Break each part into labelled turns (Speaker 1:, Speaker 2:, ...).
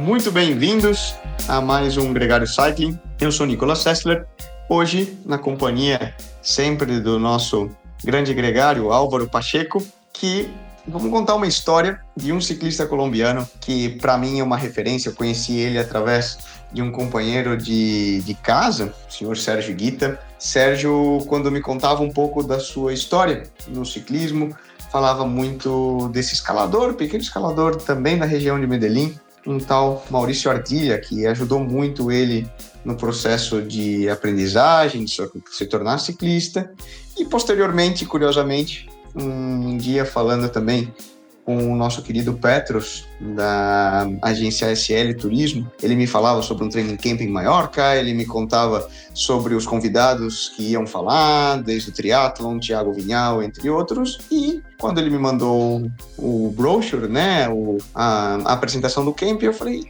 Speaker 1: muito bem-vindos a mais um Gregário Cycling. Eu sou Nicolas Sessler, hoje na companhia sempre do nosso grande gregário Álvaro Pacheco, que vamos contar uma história de um ciclista colombiano que para mim é uma referência. Eu conheci ele através de um companheiro de, de casa, o senhor Sérgio Guita. Sérgio, quando me contava um pouco da sua história no ciclismo, falava muito desse escalador, pequeno escalador também da região de Medellín, um tal Maurício Ardilha, que ajudou muito ele no processo de aprendizagem, de se tornar ciclista. E posteriormente, curiosamente, um dia falando também com o nosso querido Petros, da agência SL Turismo. Ele me falava sobre um training camp em Maiorca, ele me contava sobre os convidados que iam falar, desde o triatlon, Thiago Vinhal, entre outros. E quando ele me mandou o brochure, né, o, a, a apresentação do camp, eu falei,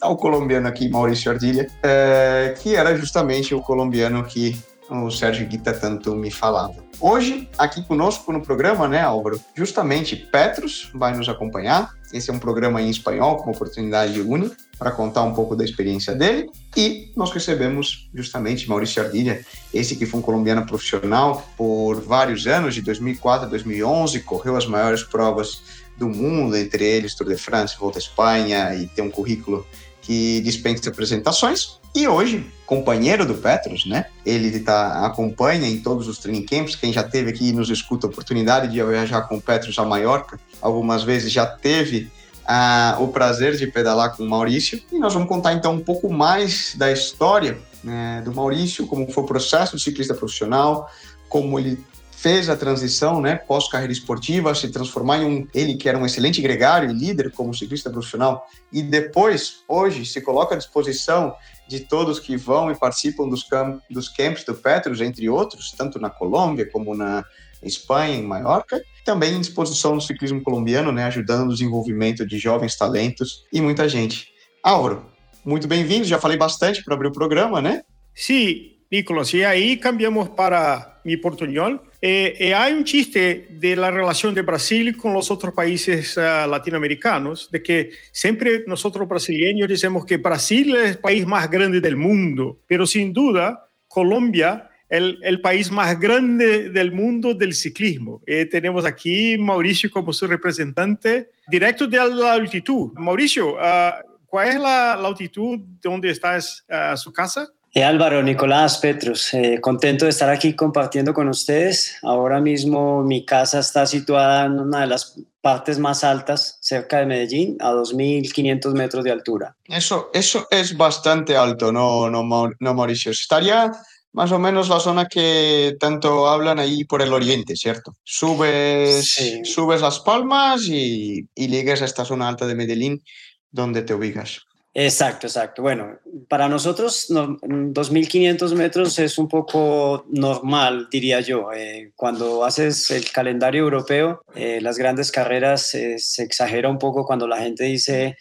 Speaker 1: tá o colombiano aqui, Maurício Ardilha, é, que era justamente o colombiano que o Sérgio Guita tanto me falava. Hoje, aqui conosco no programa, né, Álvaro? Justamente Petros vai nos acompanhar. Esse é um programa em espanhol, com uma oportunidade única para contar um pouco da experiência dele. E nós recebemos justamente Maurício Ardilha, esse que foi um colombiano profissional por vários anos, de 2004 a 2011, correu as maiores provas do mundo, entre eles Tour de France, Volta à Espanha, e tem um currículo que dispensa apresentações. E hoje, companheiro do Petros, né? Ele tá, acompanha em todos os training camps. Quem já teve aqui nos escuta a oportunidade de viajar com o Petros a Maiorca, algumas vezes já teve ah, o prazer de pedalar com o Maurício. E nós vamos contar então um pouco mais da história né, do Maurício, como foi o processo do ciclista profissional, como ele fez a transição, né, pós-carreira esportiva, se transformar em um, ele que era um excelente gregário e líder como ciclista profissional, e depois, hoje, se coloca à disposição de todos que vão e participam dos, camp dos camps do Petros, entre outros, tanto na Colômbia como na Espanha, em Maiorca, também em disposição do ciclismo colombiano, né, ajudando no desenvolvimento de jovens talentos e muita gente. Álvaro, muito bem-vindo, já falei bastante para abrir o programa, né?
Speaker 2: Sim, Nicolás, e aí cambiamos para mi portuñol. Eh, eh, hay un chiste de la relación de Brasil con los otros países uh, latinoamericanos, de que siempre nosotros brasileños decimos que Brasil es el país más grande del mundo, pero sin duda Colombia el, el país más grande del mundo del ciclismo. Eh, tenemos aquí Mauricio como su representante directo de la altitud. Mauricio, uh, ¿cuál es la, la altitud donde está uh, su casa?
Speaker 3: Eh, Álvaro, Nicolás, Petros, eh, contento de estar aquí compartiendo con ustedes. Ahora mismo mi casa está situada en una de las partes más altas, cerca de Medellín, a 2.500 metros de altura.
Speaker 1: Eso, eso es bastante alto, no, no, no, Mauricio. Estaría más o menos la zona que tanto hablan ahí por el oriente, ¿cierto? Subes, subes Las Palmas y, y llegas a esta zona alta de Medellín, donde te ubicas.
Speaker 3: Exacto, exacto. Bueno, para nosotros 2.500 metros es un poco normal, diría yo. Eh, cuando haces el calendario europeo, eh, las grandes carreras eh, se exagera un poco cuando la gente dice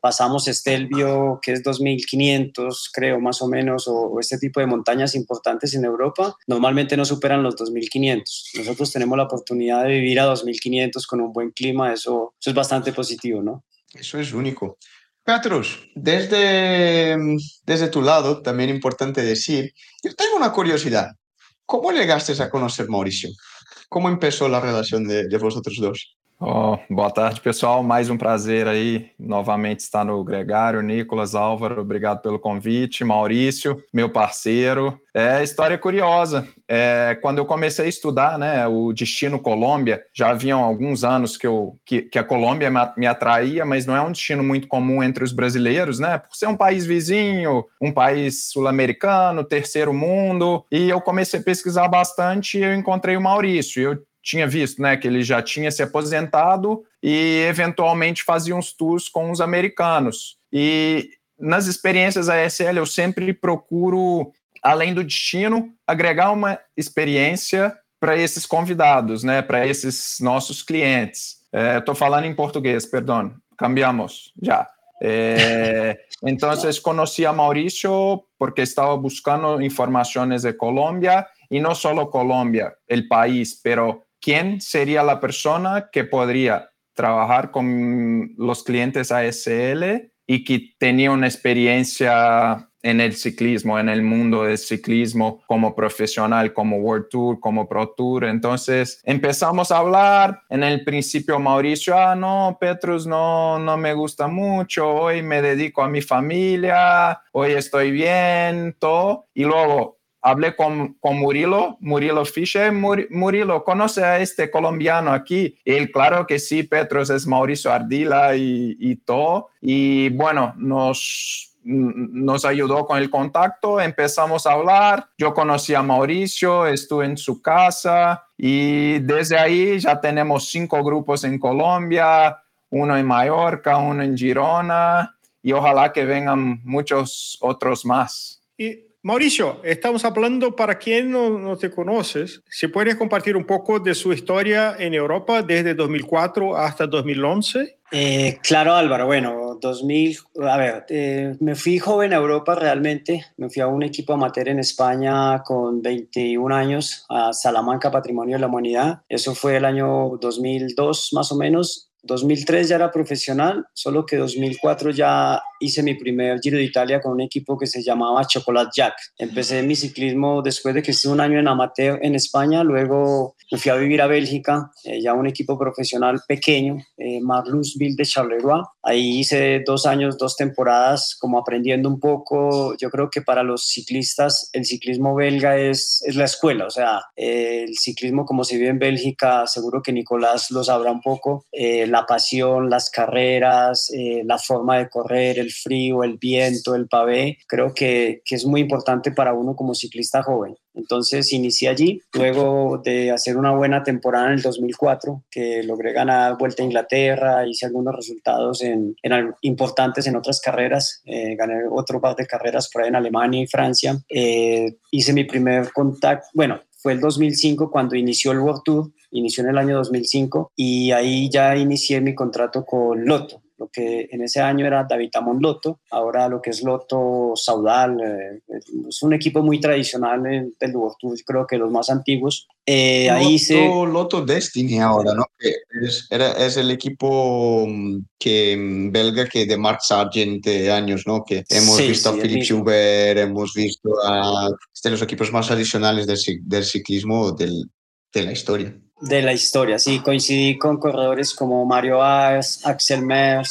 Speaker 3: pasamos Estelvio, que es 2.500, creo más o menos, o, este tipo de montañas importantes en Europa, normalmente no superan los 2.500. Nosotros tenemos la oportunidad de vivir a 2.500 con un buen clima, eso es bastante positivo, ¿no?
Speaker 1: Eso es único. Petrus, desde, desde tu lado, también importante decir, yo tengo una curiosidad. ¿Cómo llegaste a conocer Mauricio? ¿Cómo empezó la relación de, de vosotros dos?
Speaker 4: Oh, boa tarde, pessoal. Mais um prazer aí, novamente estar no Gregário. Nicolas, Álvaro, obrigado pelo convite. Maurício, meu parceiro. É história curiosa. É, quando eu comecei a estudar né, o destino Colômbia, já haviam alguns anos que, eu, que, que a Colômbia me atraía, mas não é um destino muito comum entre os brasileiros, né? Por ser um país vizinho, um país sul-americano, terceiro mundo. E eu comecei a pesquisar bastante e eu encontrei o Maurício. Eu tinha visto, né, que ele já tinha se aposentado e eventualmente fazia uns tours com os americanos. E nas experiências ASL eu sempre procuro, além do destino, agregar uma experiência para esses convidados, né, para esses nossos clientes. Estou é, falando em português, perdão, cambiamos já. É, então, conheci a Maurício porque estava buscando informações de Colômbia e não só Colômbia, o país, pero quién sería la persona que podría trabajar con los clientes ASL y que tenía una experiencia en el ciclismo, en el mundo del ciclismo como profesional, como World Tour, como Pro Tour. Entonces empezamos a hablar. En el principio Mauricio, ah, no, Petrus no, no me gusta mucho, hoy me dedico a mi familia, hoy estoy bien, todo. Y luego hablé con, con Murilo, Murilo Fischer, Murilo, ¿conoce a este colombiano aquí? él, claro que sí, Petrus es Mauricio Ardila y, y todo. Y bueno, nos nos ayudó con el contacto, empezamos a hablar, yo conocí a Mauricio, estuve en su casa y desde ahí ya tenemos cinco grupos en Colombia, uno en Mallorca, uno en Girona y ojalá que vengan muchos otros más.
Speaker 2: Y Mauricio, estamos hablando para quien no, no, te conoces, si puedes compartir un poco de su historia en Europa desde 2004 hasta 2011
Speaker 3: eh, claro, Álvaro. Bueno, 2000, a ver, eh, me fui joven a Europa realmente. Me fui a un equipo amateur en España con 21 años, a Salamanca Patrimonio de la Humanidad. Eso fue el año 2002 más o menos. 2003 ya era profesional, solo que 2004 ya hice mi primer Giro de Italia con un equipo que se llamaba Chocolate Jack. Empecé mi ciclismo después de que estuve un año en amateur en España, luego me fui a vivir a Bélgica, eh, ya un equipo profesional pequeño, eh, Marlusville de Charleroi. Ahí hice dos años, dos temporadas, como aprendiendo un poco. Yo creo que para los ciclistas el ciclismo belga es, es la escuela, o sea, eh, el ciclismo como se vive en Bélgica, seguro que Nicolás lo sabrá un poco, eh, la pasión, las carreras, la forma de correr, el frío, el viento, el pavé, creo que, que es muy importante para uno como ciclista joven. Entonces inicié allí, luego de hacer una buena temporada en el 2004, que logré ganar Vuelta a Inglaterra, hice algunos resultados en, importantes en otras carreras, eh, gané otro par de carreras por ahí en Alemania y Francia, eh, hice mi primer contacto, bueno, fue el 2005 cuando inició el World Tour, inició en el año 2005 y ahí ya inicié mi contrato con Lotto lo que en ese año era David Amon Loto, ahora lo que es Loto Saudal, eh, es un equipo muy tradicional del World creo que los más antiguos.
Speaker 1: Eh, ahí se... Loto Destiny ahora, ¿no? es, era, es el equipo mm, que, mm, belga que de Mark Sargent de años, ¿no? Que hemos visto a Philippe Joubert, hemos visto a de los equipos más adicionales del, del ciclismo del, de la historia
Speaker 3: de la historia. Sí, coincidí con corredores como Mario Ars, Axel Mers,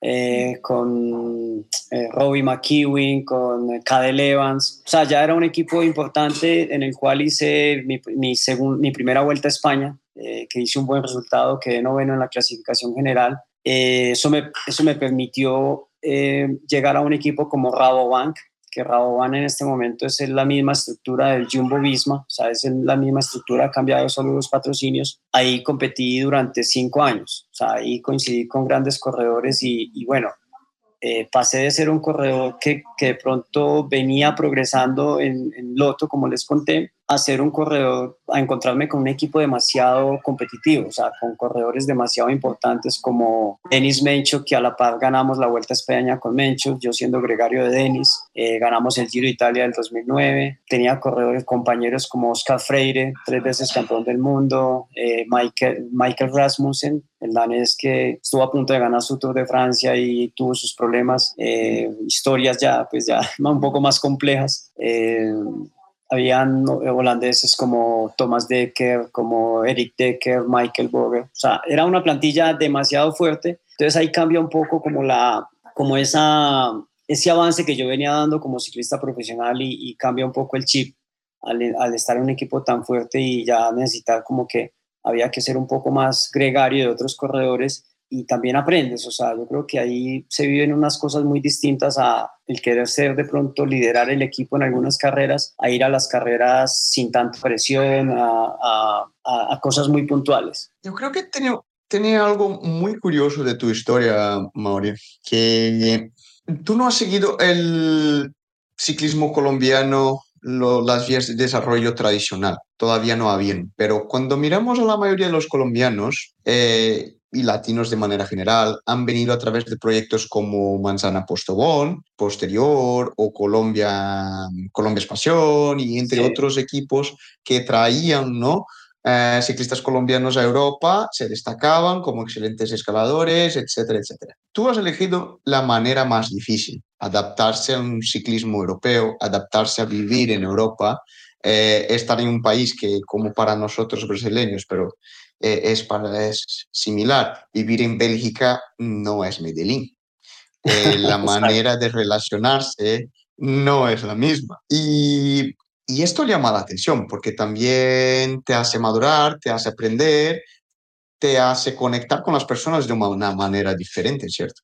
Speaker 3: eh, con eh, Robbie McEwen, con Cadel Evans. O sea, ya era un equipo importante en el cual hice mi, mi, mi primera vuelta a España, eh, que hice un buen resultado, quedé noveno en la clasificación general. eso, me, eso me permitió llegar a un equipo como Rabobank, que Raboban en este momento es la misma estructura del Jumbo Visma, o sea, es la misma estructura, ha cambiado solo los patrocinios. Ahí competí durante cinco años, o sea, ahí coincidí con grandes corredores y, bueno, eh, pasé de ser un corredor que, que, de pronto venía progresando en, en, Loto, como les conté, a ser un corredor, a encontrarme con un equipo demasiado competitivo, o sea, con corredores demasiado importantes como Denis Mencho, que a la par ganamos la Vuelta a España con Mencho, yo siendo gregario de Denis, eh, ganamos el Giro Italia del 2009, tenía corredores compañeros como Oscar Freire, tres veces campeón del mundo, eh, Michael, Michael Rasmussen, el danés que estuvo a punto de ganar su Tour de Francia y tuvo sus problemas, eh, historias ya, pues ya un poco más complejas. Habían holandeses como Thomas Decker, como Eric Decker, Michael Boger. O sea, era una plantilla demasiado fuerte. Entonces ahí cambia un poco como, la, como esa, ese avance que yo venía dando como ciclista profesional y, cambia un poco el chip al, al, estar en un equipo tan fuerte y ya necesitar como que había que ser un poco más gregario de otros corredores y también aprendes, o sea, yo creo que ahí se viven unas cosas muy distintas a el querer ser de pronto liderar el equipo en algunas carreras, a ir a las carreras sin tanta presión, a, a, cosas muy puntuales.
Speaker 1: Yo creo que tenía, tenía algo muy curioso de tu historia, Mauri, que tú no has seguido el ciclismo colombiano las vías de desarrollo tradicional. Todavía no habían. Pero cuando miramos a la mayoría de los colombianos eh, y latinos de manera general, han venido a través de proyectos como Manzana Postobón, Posterior o Colombia, Colombia y entre otros equipos que traían ¿no? eh, ciclistas colombianos a Europa se destacaban como excelentes escaladores, etcétera, etcétera. Tú has elegido la manera más difícil, adaptarse a un ciclismo europeo, adaptarse a vivir en Europa, eh, estar en un país que como para nosotros brasileños, pero eh, es, para, es similar, vivir en Bélgica no es Medellín. la manera de relacionarse no es la misma. Y y esto llama la atención porque también te hace madurar, te hace aprender, te hace conectar con las personas de una manera diferente, ¿cierto?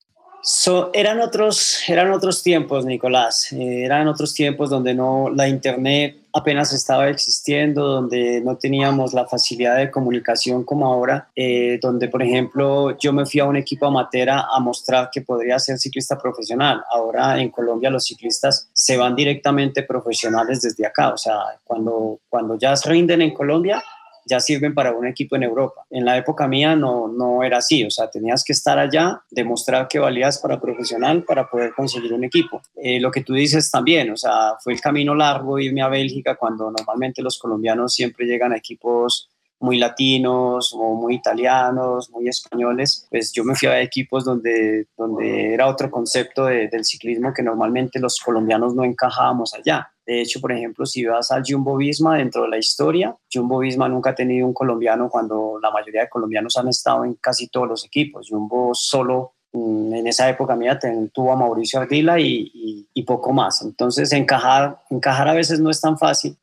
Speaker 3: Eran, otros, eran otros tiempos, Nicolás. Eh, eran otros tiempos donde no, la Internet apenas estaba existiendo, donde no teníamos la facilidad de comunicación como ahora, eh, donde, por ejemplo, yo me fui a un equipo amateur a mostrar que podría ser ciclista profesional. Ahora en Colombia los ciclistas se van directamente profesionales desde acá. O sea, cuando, cuando ya rinden en Colombia, ya sirven para un equipo en Europa. En la época mía no, no era así, o sea, tenías que estar allá, demostrar que valías para profesional para poder conseguir un equipo. Eh, lo que tú dices también, o sea, fue el camino largo irme a Bélgica cuando normalmente los colombianos siempre llegan a equipos muy latinos o muy italianos, muy españoles, pues yo me fui a equipos donde, donde era otro concepto del ciclismo que normalmente los colombianos no encajábamos allá. De hecho, por ejemplo, si vas al Jumbo Visma dentro de la historia, Jumbo Visma nunca ha tenido un colombiano cuando la mayoría de colombianos han estado en casi todos los equipos. Jumbo solo mm, en esa época mía tuvo a Mauricio Ardila y, poco más. Entonces, encajar, encajar a veces no es tan fácil.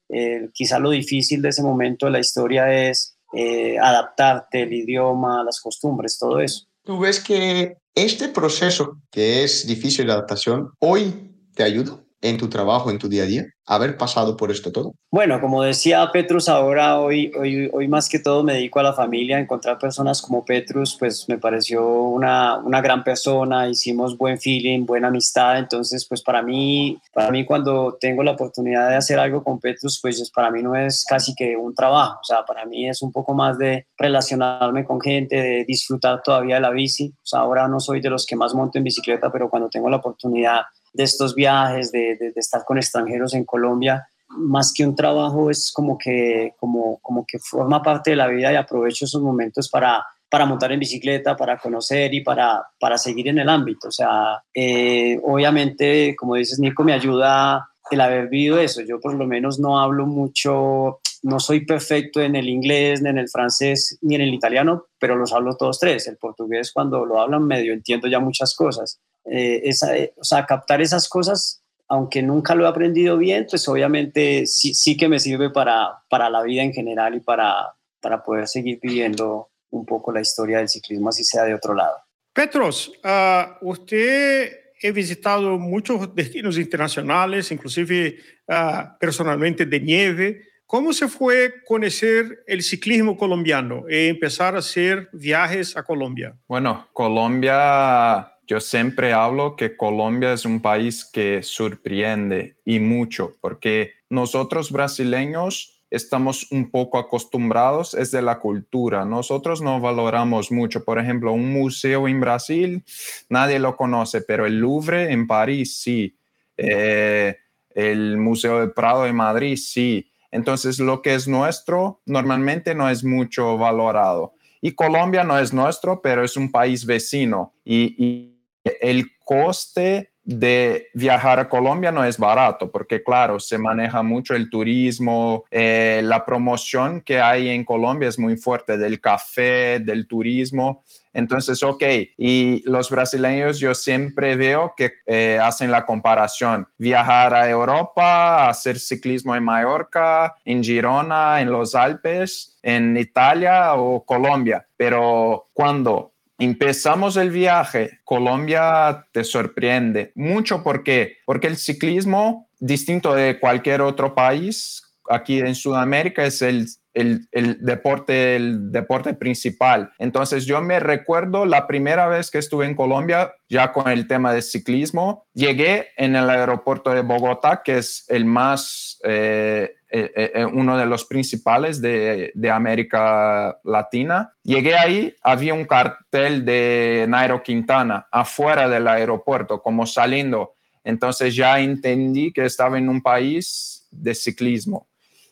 Speaker 3: Quizá lo difícil de ese momento de la historia es eh, adaptarte, el idioma, las costumbres, todo eso.
Speaker 1: ¿Tú ves que este proceso que es difícil de adaptación hoy te ayuda? En tu trabajo, en tu día a día, haber pasado por esto todo?
Speaker 3: Bueno, como decía Petrus, ahora hoy, hoy, hoy más que todo me dedico a la familia, encontrar personas como Petrus, pues me pareció una, una gran persona, hicimos buen feeling, buena amistad, entonces pues para mí, para mí cuando tengo la oportunidad de hacer algo con Petrus, pues para mí no es casi que un trabajo, o sea, para mí es un poco más de relacionarme con gente, de disfrutar todavía de la bici, o sea, ahora no soy de los que más monto en bicicleta, pero cuando tengo la oportunidad de estos viajes, de, de, estar con extranjeros en Colombia, más que un trabajo es como que, como, como que forma parte de la vida y aprovecho esos momentos para, para montar en bicicleta, para conocer y para, para seguir en el ámbito. O sea, eh, obviamente, como dices, Nico, me ayuda el haber vivido eso. Yo por lo menos no hablo mucho, no soy perfecto en el inglés, ni en el francés, ni en el italiano, pero los hablo todos tres. El portugués cuando lo hablan medio entiendo ya muchas cosas. Eh, esa, eh, o sea, captar esas cosas, aunque nunca lo he aprendido bien, pues obviamente sí, sí que me sirve para, para la vida en general y para, para poder seguir viviendo un poco la historia del ciclismo, así sea de otro lado.
Speaker 2: Petros, uh, usted ha visitado muchos destinos internacionales, inclusive uh, personalmente de nieve. ¿Cómo se fue conocer el ciclismo colombiano y empezar a hacer viajes a Colombia?
Speaker 4: Bueno, Colombia yo siempre hablo que Colombia es un país que sorprende y mucho, porque nosotros brasileños estamos un poco acostumbrados, es de la cultura. Nosotros no valoramos mucho. Por ejemplo, un museo en Brasil, nadie lo conoce, pero el Louvre en París sí. Eh, el Museo del Prado en Madrid sí. Entonces, lo que es nuestro normalmente no es mucho valorado. Y Colombia no es nuestro, pero es un país vecino. y el coste de viajar a Colombia no es barato, porque claro, se maneja mucho el turismo, eh, la promoción que hay en Colombia es muy fuerte del café, del turismo. Entonces, ok, y los brasileños yo siempre veo que eh, hacen la comparación, viajar a Europa, hacer ciclismo en Mallorca, en Girona, en los Alpes, en Italia o Colombia, pero cuando empezamos el viaje, Colombia te sorprende mucho porque porque el ciclismo distinto de cualquier otro país aquí en Sudamérica es el, el, deporte el deporte principal. Entonces yo me recuerdo la primera vez que estuve en Colombia ya con el tema de ciclismo, llegué en el aeropuerto de Bogotá, que es el más eh, eh, eh, eh, uno de los principales de, América Latina. Llegué ahí, había un cartel de Nairo Quintana afuera del aeropuerto, como saliendo. Entonces ya entendí que estaba en un país de ciclismo.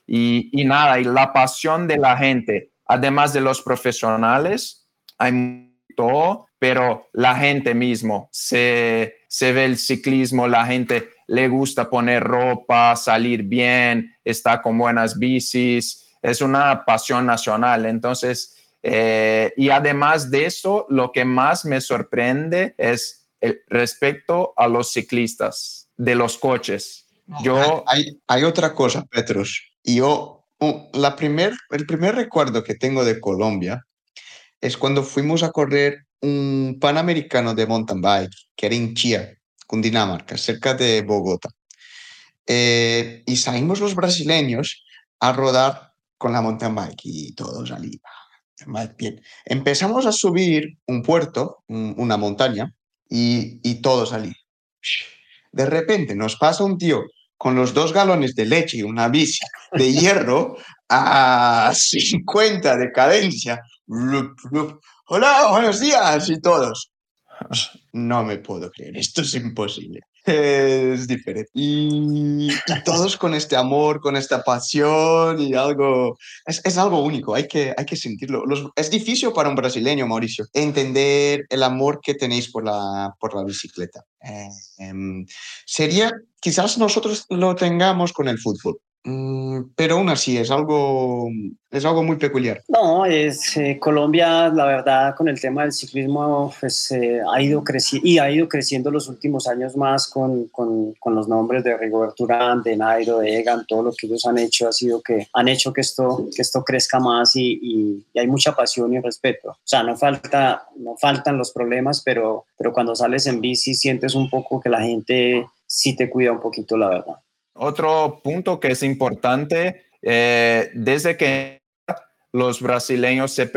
Speaker 4: Y, y nada, y la pasión de la gente, además de los profesionales, hay todo, pero la gente mismo se, se ve el ciclismo, la gente le gusta poner ropa, salir bien, está con buenas bicis, es una pasión nacional. Entonces, eh, y además de eso, lo que más me sorprende es el respecto a los ciclistas de los coches. Yo,
Speaker 1: hay, hay otra cosa, Petros. Yo, la primer, el primer recuerdo que tengo de Colombia es cuando fuimos a correr un panamericano de mountain bike, que era en Chía, Cundinamarca, cerca de Bogotá. Eh, y salimos los brasileños a rodar con la mountain bike y todos. Más bien. Empezamos a subir un puerto, una montaña, y, y todos allí. De repente nos pasa un tío con los dos galones de leche y una bici de hierro a 50 de cadencia. Hola, buenos días y todos. No me puedo creer, esto es imposible. Es diferente. Y, todos con este amor, con esta pasión y algo, es, es algo único, hay que, hay que sentirlo. es difícil para un brasileño, Mauricio, entender el amor que tenéis por la, por la bicicleta. Eh, em, sería, quizás nosotros lo tengamos con el fútbol, pero aún así es algo, es algo muy peculiar.
Speaker 3: No, es, eh, Colombia, la verdad, con el tema del ciclismo, pues, eh, ha ido creciendo y ha ido creciendo los últimos años más con, con, con, los nombres de Rigoberto Urán, de Nairo, de Egan, todo lo que ellos han hecho ha sido que han hecho que esto, que esto crezca más y, y, y hay mucha pasión y respeto. O sea, no, falta, no faltan los problemas, pero, pero cuando sales en bici sientes un poco que la gente sí te cuida un poquito, la verdad.
Speaker 4: Otro punto que es importante, eh, desde que los brasileños se,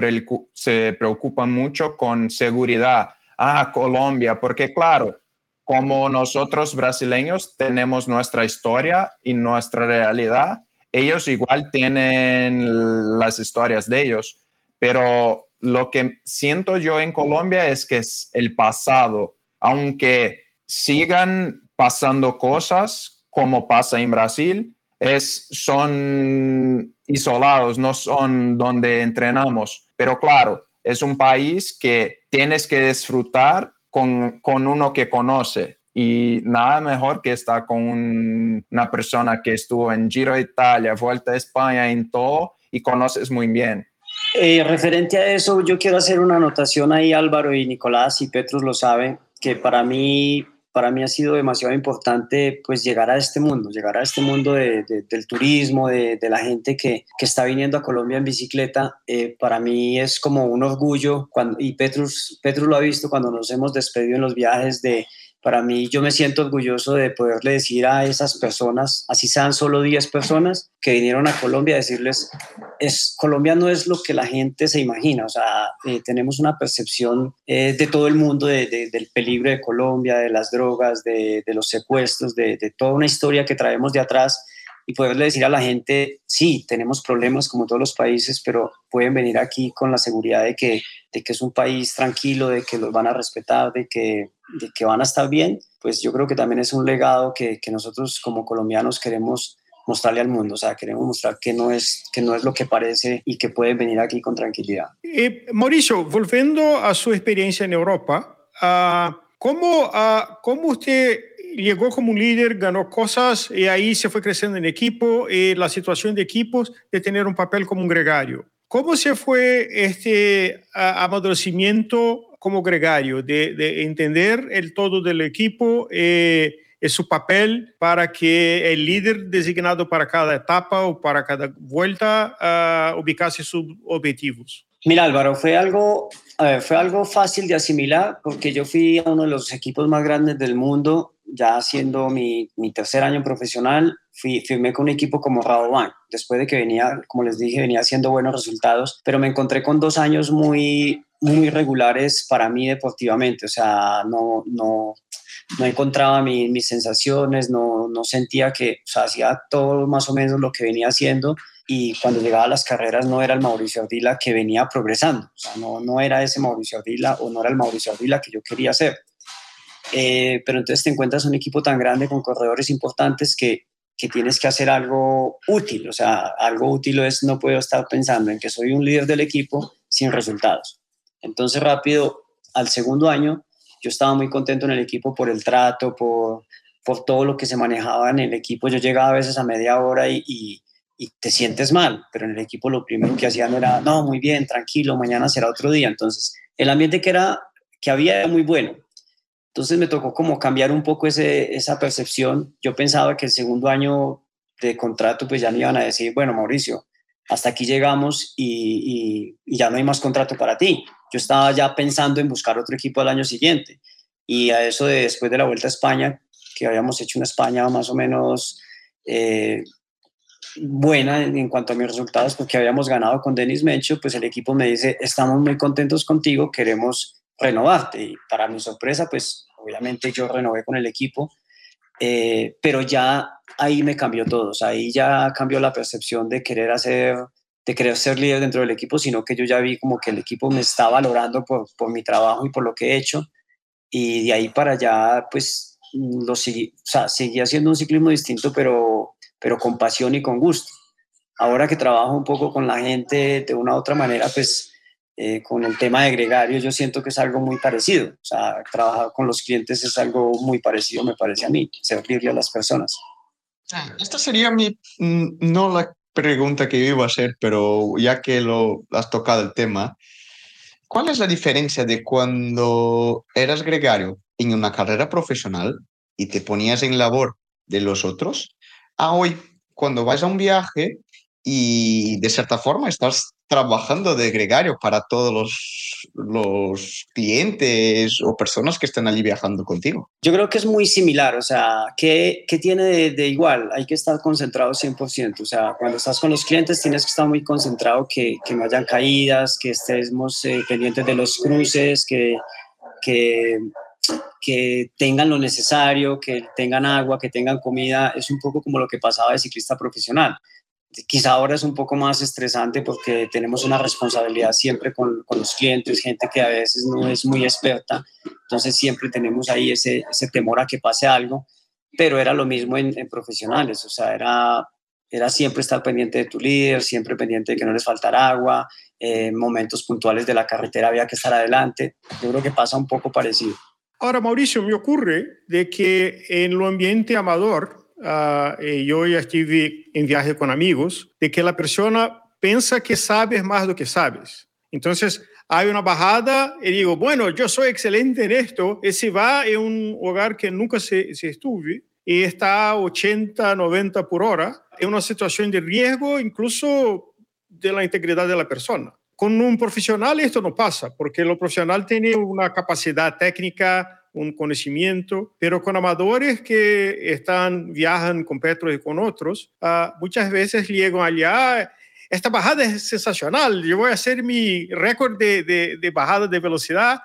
Speaker 4: se preocupan mucho con seguridad. Ah, Colombia, porque claro, como nosotros brasileños tenemos nuestra historia y nuestra realidad, ellos igual tienen las historias de ellos, pero lo que siento yo en Colombia es que es el pasado, aunque sigan pasando cosas como pasa en Brasil, es, son isolados, no son donde entrenamos. Pero claro, es un país que tienes que disfrutar con, con uno que conoce. Y nada mejor que estar con una persona que estuvo en Giro Italia, Vuelta a España, en todo, y conoces muy bien.
Speaker 3: Eh, referente a eso, yo quiero hacer una anotación ahí, Álvaro y Nicolás, y Petrus lo sabe, que para mí para mí ha sido demasiado importante pues llegar a este mundo, llegar a este mundo de, del turismo, de, la gente que, que, está viniendo a Colombia en bicicleta. Eh, para mí es como un orgullo y Petrus, Petrus lo ha visto cuando nos hemos despedido en los viajes de para mí yo me siento orgulloso de poderle decir a esas personas, así sean solo 10 personas que vinieron a Colombia, decirles, es, Colombia no es lo que la gente se imagina, o sea, eh, tenemos una percepción eh, de todo el mundo de, del peligro de Colombia, de las drogas, de los secuestros, de, toda una historia que traemos de atrás y poderle decir a la gente, sí, tenemos problemas como todos los países, pero pueden venir aquí con la seguridad de que, de que es un país tranquilo, de que los van a respetar, de que, de que van a estar bien, pues yo creo que también es un legado que, que nosotros como colombianos queremos mostrarle al mundo, o sea, queremos mostrar que no es, que no es lo que parece y que pueden venir aquí con tranquilidad.
Speaker 2: Eh, Mauricio, volviendo a su experiencia en Europa, uh, ¿cómo, uh, ¿cómo usted llegó como un líder, ganó cosas y ahí se fue creciendo en equipo y la situación de equipos de tener un papel como un gregario. ¿Cómo se fue este amadurecimiento como gregario, de, de, entender el todo del equipo eh, y su papel para que el líder designado para cada etapa o para cada vuelta uh, ubicase sus objetivos?
Speaker 3: Mira, Álvaro, fue algo, ver, fue algo fácil de asimilar porque yo fui a uno de los equipos más grandes del mundo ya siendo mi, mi, tercer año profesional, fui, firmé con un equipo como Rabobank, después de que venía, como les dije, venía haciendo buenos resultados, pero me encontré con dos años muy, muy regulares para mí deportivamente, o sea, no, no, no encontraba mi, mis sensaciones, no, no sentía que, o hacía todo más o menos lo que venía haciendo. Y cuando llegaba a las carreras no era el Mauricio Ardila que venía progresando, o sea, no, no era ese Mauricio Ardila o no era el Mauricio Ardila que yo quería ser. Eh, pero entonces te encuentras un equipo tan grande con corredores importantes que, que tienes que hacer algo útil, o sea, algo útil es no puedo estar pensando en que soy un líder del equipo sin resultados. Entonces rápido, al segundo año, yo estaba muy contento en el equipo por el trato, por, por todo lo que se manejaba en el equipo. Yo llegaba a veces a media hora y, y, te sientes mal, pero en el equipo lo primero que hacían era, no, muy bien, tranquilo, mañana será otro día. Entonces, el ambiente que, era, que había era muy bueno. Entonces me tocó como cambiar un poco ese, esa percepción. Yo pensaba que el segundo año de contrato pues ya me iban a decir, bueno, Mauricio, hasta aquí llegamos y, ya no hay más contrato para ti. Yo estaba ya pensando en buscar otro equipo al año siguiente. Y a eso de después de la Vuelta a España, que habíamos hecho una España más o menos eh, buena en, cuanto a mis resultados, porque habíamos ganado con Denis Mencho, pues el equipo me dice, estamos muy contentos contigo, queremos renovarte. Y para mi sorpresa, pues obviamente yo renové con el equipo, eh, pero ya ahí me cambió todo, o sea, ahí ya cambió la percepción de querer hacer de querer ser líder dentro del equipo, sino que yo ya vi como que el equipo me está valorando por, por mi trabajo y por lo que he hecho. Y de ahí para allá, pues, lo seguí, o sea, seguí haciendo un ciclismo distinto, pero, pero con pasión y con gusto. Ahora que trabajo un poco con la gente de una u otra manera, pues, eh, con el tema de gregario, yo siento que es algo muy parecido. O sea, trabajar con los clientes es algo muy parecido, me parece a mí, servirle a las personas.
Speaker 1: Ah, esta sería mi, mm, no la pregunta que iba a hacer, pero ya que lo has tocado el tema, ¿cuál es la diferencia de cuando eras gregario en una carrera profesional y te ponías en labor de los otros a hoy cuando vas a un viaje y de cierta forma estás trabajando de gregario para todos los, los clientes o personas que están allí viajando contigo.
Speaker 3: Yo creo que es muy similar, o sea, ¿qué, qué tiene de, igual? Hay que estar concentrado 100%, o sea, cuando estás con los clientes tienes que estar muy concentrado, que, que no hayan caídas, que estemos eh, pendientes de los cruces, que, que que tengan lo necesario, que tengan agua, que tengan comida, es un poco como lo que pasaba de ciclista profesional quizá ahora es un poco más estresante porque tenemos una responsabilidad siempre con, con, los clientes, gente que a veces no es muy experta, entonces siempre tenemos ahí ese, ese temor a que pase algo, pero era lo mismo en, profesionales, o sea, era, era siempre estar pendiente de tu líder, siempre pendiente de que no les faltara agua, en momentos puntuales de la carretera había que estar adelante, yo creo que pasa un poco parecido.
Speaker 2: Ahora, Mauricio, me ocurre de que en lo ambiente amador, uh, eu já estive em viagem com amigos, de que a pessoa pensa que sabes mais do que sabes. Então, há uma barrada e digo, bueno, eu sou excelente nisto, e se vai em um lugar que nunca se, se estuve e está a 80, 90 por hora, é uma situação de risco, incluso de la integridade da pessoa. Com um profissional isto não passa, porque o profissional tem uma capacidade técnica un conocimiento, pero con amadores que están, viajan con Petro y con otros, uh, muchas veces llegan allá, esta bajada es sensacional, yo voy a hacer mi récord de, de, de bajada de velocidad.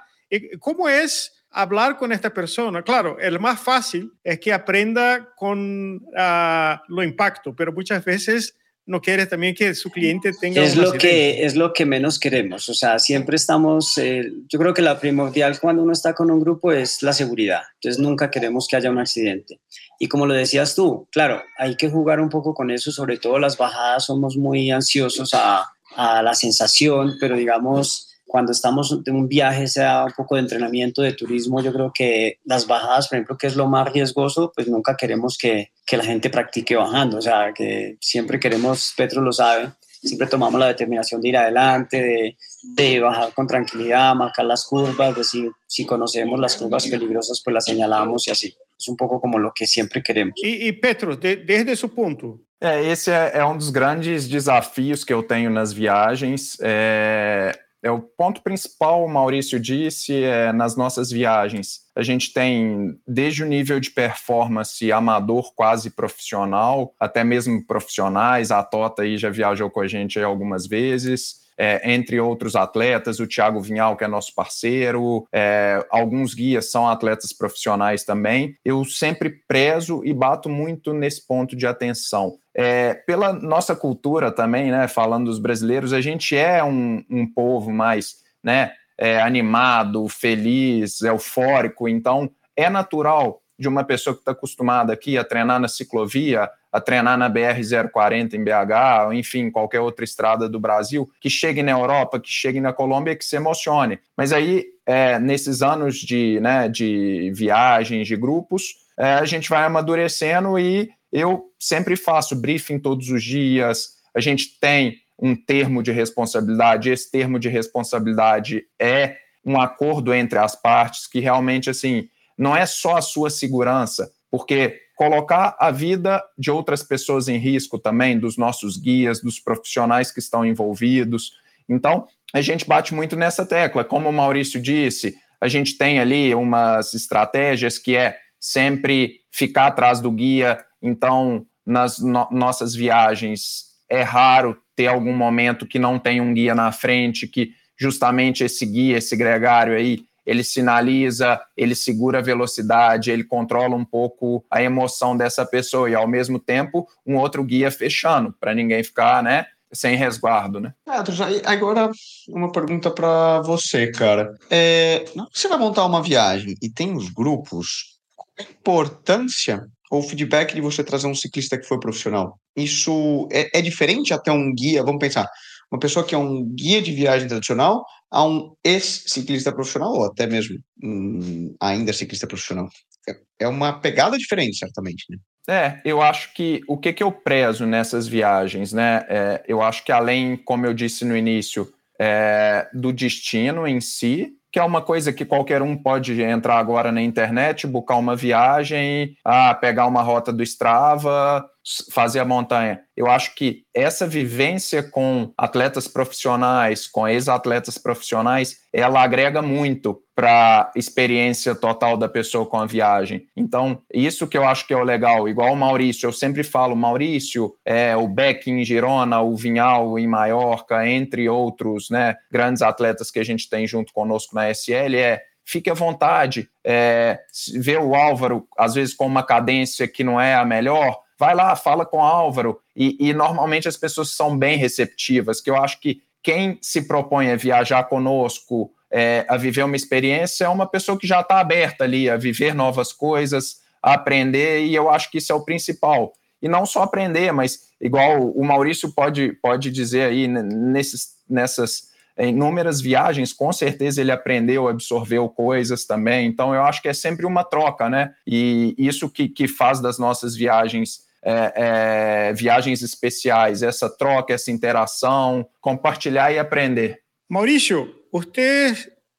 Speaker 2: ¿Cómo es hablar con esta persona? Claro, el más fácil es que aprenda con uh, lo impacto, pero muchas veces no quiere también que su cliente tenga
Speaker 3: es lo que es lo que menos queremos o sea siempre estamos eh, yo creo que la primordial cuando uno está con un grupo es la seguridad entonces nunca queremos que haya un accidente. Y como lo decías tú claro hay que jugar un poco con eso sobre todo las bajadas somos muy ansiosos a, a la sensación pero digamos cuando estamos en un viaje, sea un poco de entrenamiento, de turismo, yo creo que las bajadas, por ejemplo, que es lo más riesgoso, pues nunca queremos que, que la gente practique bajando, o sea, que siempre queremos, Petro lo sabe, siempre tomamos la determinación de ir adelante, de, de, bajar con tranquilidad, marcar las curvas, decir, si conocemos las curvas peligrosas, pues las señalamos y así. Es un poco como lo que siempre queremos.
Speaker 2: Y, y Petro, de, desde su punto,
Speaker 4: É, esse é, é, um dos grandes desafios que eu tenho nas viagens. É, É o ponto principal, o Maurício disse, é, nas nossas viagens. A gente tem desde o nível de performance amador quase profissional, até mesmo profissionais. A Tota aí já viajou com a gente algumas vezes é, entre outros atletas, o Thiago Vinhal, que é nosso parceiro, é, alguns guias são atletas profissionais também. Eu sempre prezo e bato muito nesse ponto de atenção. É, pela nossa cultura também, né, falando dos brasileiros, a gente é um, um povo mais né, é, animado, feliz, eufórico, então é natural de uma pessoa que está acostumada aqui a treinar na ciclovia, a treinar na BR-040 em BH, ou enfim, qualquer outra estrada do Brasil, que chegue na Europa, que chegue na Colômbia, que se emocione. Mas aí, é, nesses anos de, né, de viagens, de grupos, é, a gente vai amadurecendo e eu sempre faço briefing todos os dias, a gente tem um termo de responsabilidade, esse termo de responsabilidade é um acordo entre as partes que realmente, assim, não é só a sua segurança, porque colocar a vida de outras pessoas em risco também, dos nossos guias, dos profissionais que estão envolvidos. Então, a gente bate muito nessa tecla. Como o Maurício disse, a gente tem ali umas estratégias que é sempre ficar atrás do guia. Então, nas no nossas viagens, é raro ter algum momento que não tem um guia na frente, que justamente esse guia, esse gregário aí, ele sinaliza, ele segura a velocidade, ele controla um pouco a emoção dessa pessoa e ao mesmo tempo um outro guia fechando para ninguém ficar, né, sem resguardo, né?
Speaker 1: É, agora uma pergunta para você, cara. É, você vai montar uma viagem e tem os grupos, qual a importância ou feedback de você trazer um ciclista que foi profissional? Isso é, é diferente até um guia, vamos pensar, uma pessoa que é um guia de viagem tradicional a um ex-ciclista profissional, ou até mesmo um, ainda ciclista profissional. É, é uma pegada diferente, certamente, né?
Speaker 4: É, eu acho que o que, que eu prezo nessas viagens, né? É, eu acho que além, como eu disse no início, é, do destino em si, que é uma coisa que qualquer um pode entrar agora na internet, buscar uma viagem, ah, pegar uma rota do Strava, fazer a montanha. Eu acho que essa vivência com atletas profissionais, com ex-atletas profissionais, ela agrega muito para a experiência total da pessoa com a viagem. Então, isso que eu acho que é o legal. Igual o Maurício, eu sempre falo, Maurício, é, o Beck em Girona, o Vinhal em Maiorca, entre outros né, grandes atletas que a gente tem junto conosco na SL, é fique à vontade. É, ver o Álvaro, às vezes, com uma cadência que não é a melhor, vai lá, fala com Álvaro. E, e, normalmente as pessoas são bem receptivas, que eu acho que quem se propõe a viajar conosco, é, a viver uma experiência, é uma pessoa que já está aberta ali a viver novas coisas, a aprender, e eu acho que isso é o principal. E não só aprender, mas igual o Maurício pode, pode dizer aí, nesses, nessas inúmeras viagens, com certeza ele aprendeu, absorveu coisas também. Então, eu acho que é sempre uma troca, né? E isso que, que faz das nossas viagens é, é, viagens especiais, essa troca, essa interação, compartilhar e aprender.
Speaker 2: Maurício, você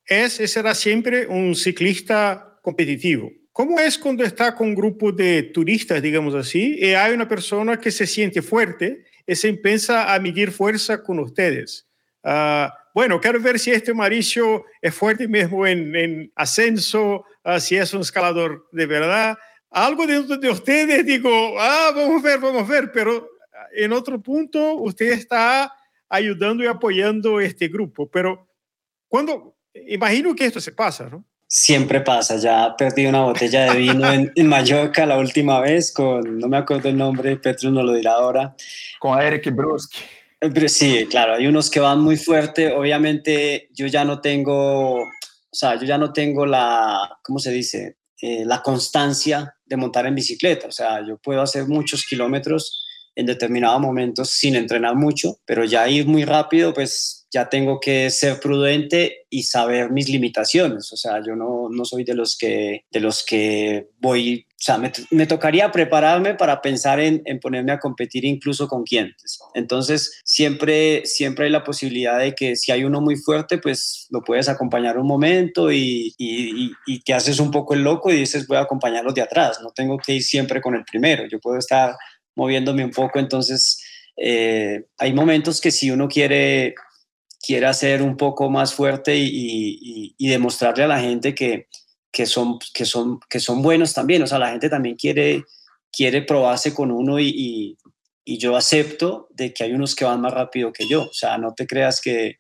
Speaker 2: é e será sempre um ciclista competitivo. Como é quando está com um grupo de turistas, digamos assim, e há uma pessoa que se sente forte e se empieza a medir força com vocês? Uh, bueno, quero ver se este Maurício é forte mesmo em, em ascenso, uh, se é um escalador de verdade algo dentro de ustedes digo, ah, vamos ver, vamos ver, pero en otro punto usted está ayudando y apoyando este grupo, pero cuando, imagino que esto se pasa, ¿no?
Speaker 3: Siempre pasa, ya perdí una botella de vino en, en, Mallorca la última vez con, no me acuerdo el nombre, Petro no lo dirá ahora.
Speaker 4: Con Eric Bruschi.
Speaker 3: Eh, sí, claro, hay unos que van muy fuerte, obviamente yo ya no tengo, o sea, yo ya no tengo la, ¿cómo se dice? Eh, la constancia de montar en bicicleta. O sea, yo puedo hacer muchos kilómetros en determinados momentos sin entrenar mucho, pero ya ir muy rápido, pues ya tengo que ser prudente y saber mis limitaciones. O sea, yo no, no soy de los que, de los que voy, o sea, me, me tocaría prepararme para pensar en, en, ponerme a competir incluso con clientes. Entonces, siempre, siempre hay la posibilidad de que si hay uno muy fuerte, pues lo puedes acompañar un momento y, y, y te haces un poco el loco y dices, voy a acompañarlos de atrás. No tengo que ir siempre con el primero. Yo puedo estar moviéndome un poco, entonces... Eh, hay momentos que si uno quiere quiera ser un poco más fuerte y, y, demostrarle a la gente que, que, son, que, son, que son buenos también. O sea, la gente también quiere, quiere probarse con uno y, y, yo acepto de que hay unos que van más rápido que yo. O sea, no te creas que,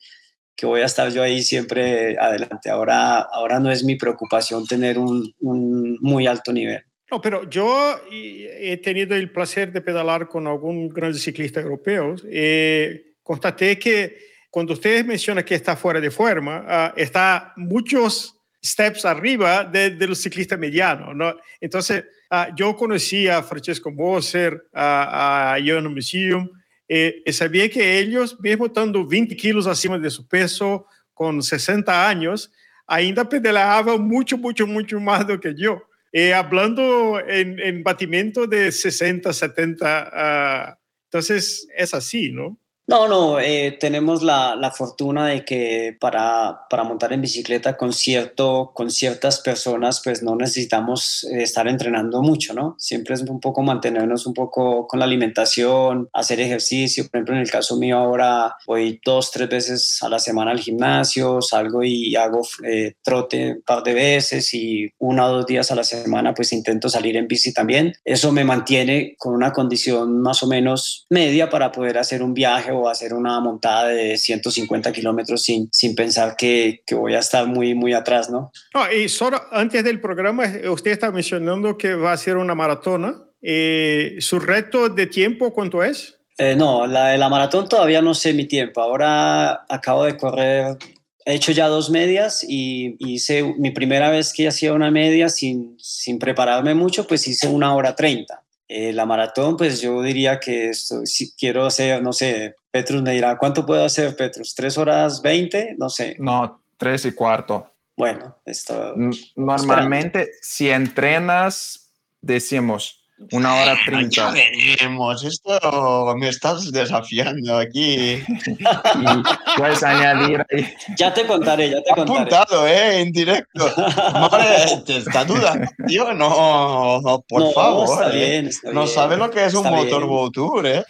Speaker 3: que voy a estar yo ahí siempre adelante. Ahora, ahora no es mi preocupación tener un, un muy alto nivel.
Speaker 2: No, pero yo he tenido el placer de pedalar con algún gran ciclista europeo. Eh, constaté que cuando ustedes mencionan que está fuera de forma, uh, está muchos steps arriba de, de los ciclistas medianos, ¿no? Entonces, uh, yo conocí a Francesco Moser, a, a Jan Museum, eh, y sabía que ellos, mesmo estando 20 kilos acima de su peso, con 60 años, ainda pedaleaban mucho, mucho, mucho más do que yo. Eh, hablando en, en batimiento de 60, 70, uh, entonces es así, ¿no?
Speaker 3: No, no, eh, tenemos la, la, fortuna de que para, para, montar en bicicleta con, cierto, con ciertas personas, pues no necesitamos eh, estar entrenando mucho, ¿no? Siempre es un poco mantenernos un poco con la alimentación, hacer ejercicio. Por ejemplo, en el caso mío ahora voy dos, tres veces a la semana al gimnasio, salgo y hago eh, trote un par de veces y una o dos días a la semana pues intento salir en bici también. Eso me mantiene con una condición más o menos media para poder hacer un viaje o hacer una montada de 150 kilómetros sin, sin pensar que, que, voy a estar muy, muy atrás, ¿no?
Speaker 2: y solo antes del programa, usted está mencionando que va a ser una maratona. Eh, ¿Su reto de tiempo cuánto es?
Speaker 3: Eh, no, la de la maratón todavía no sé mi tiempo. Ahora acabo de correr, he hecho ya dos medias y hice mi primera vez que hacía una media sin, sin prepararme mucho, pues hice una hora treinta. Eh, la maratón, pues yo diría que esto, si quiero hacer, no sé, Petrus me dirá, ¿cuánto puedo hacer, Petrus? ¿Tres horas veinte? No sé.
Speaker 4: No, tres y cuarto.
Speaker 3: Bueno, esto...
Speaker 4: Normalmente, si entrenas, decimos una hora treinta.
Speaker 1: Ya veremos, esto me estás desafiando aquí.
Speaker 4: puedes añadir ahí.
Speaker 3: Ya te contaré, ya te contaré.
Speaker 1: Apuntado, ¿eh? En directo. Madre, ¿te está duda? Tío, no, no por
Speaker 3: no,
Speaker 1: favor.
Speaker 3: Está
Speaker 1: ¿eh?
Speaker 3: bien, está
Speaker 1: no
Speaker 3: bien.
Speaker 1: sabe lo que es
Speaker 3: Está
Speaker 1: un motor Tour, ¿eh?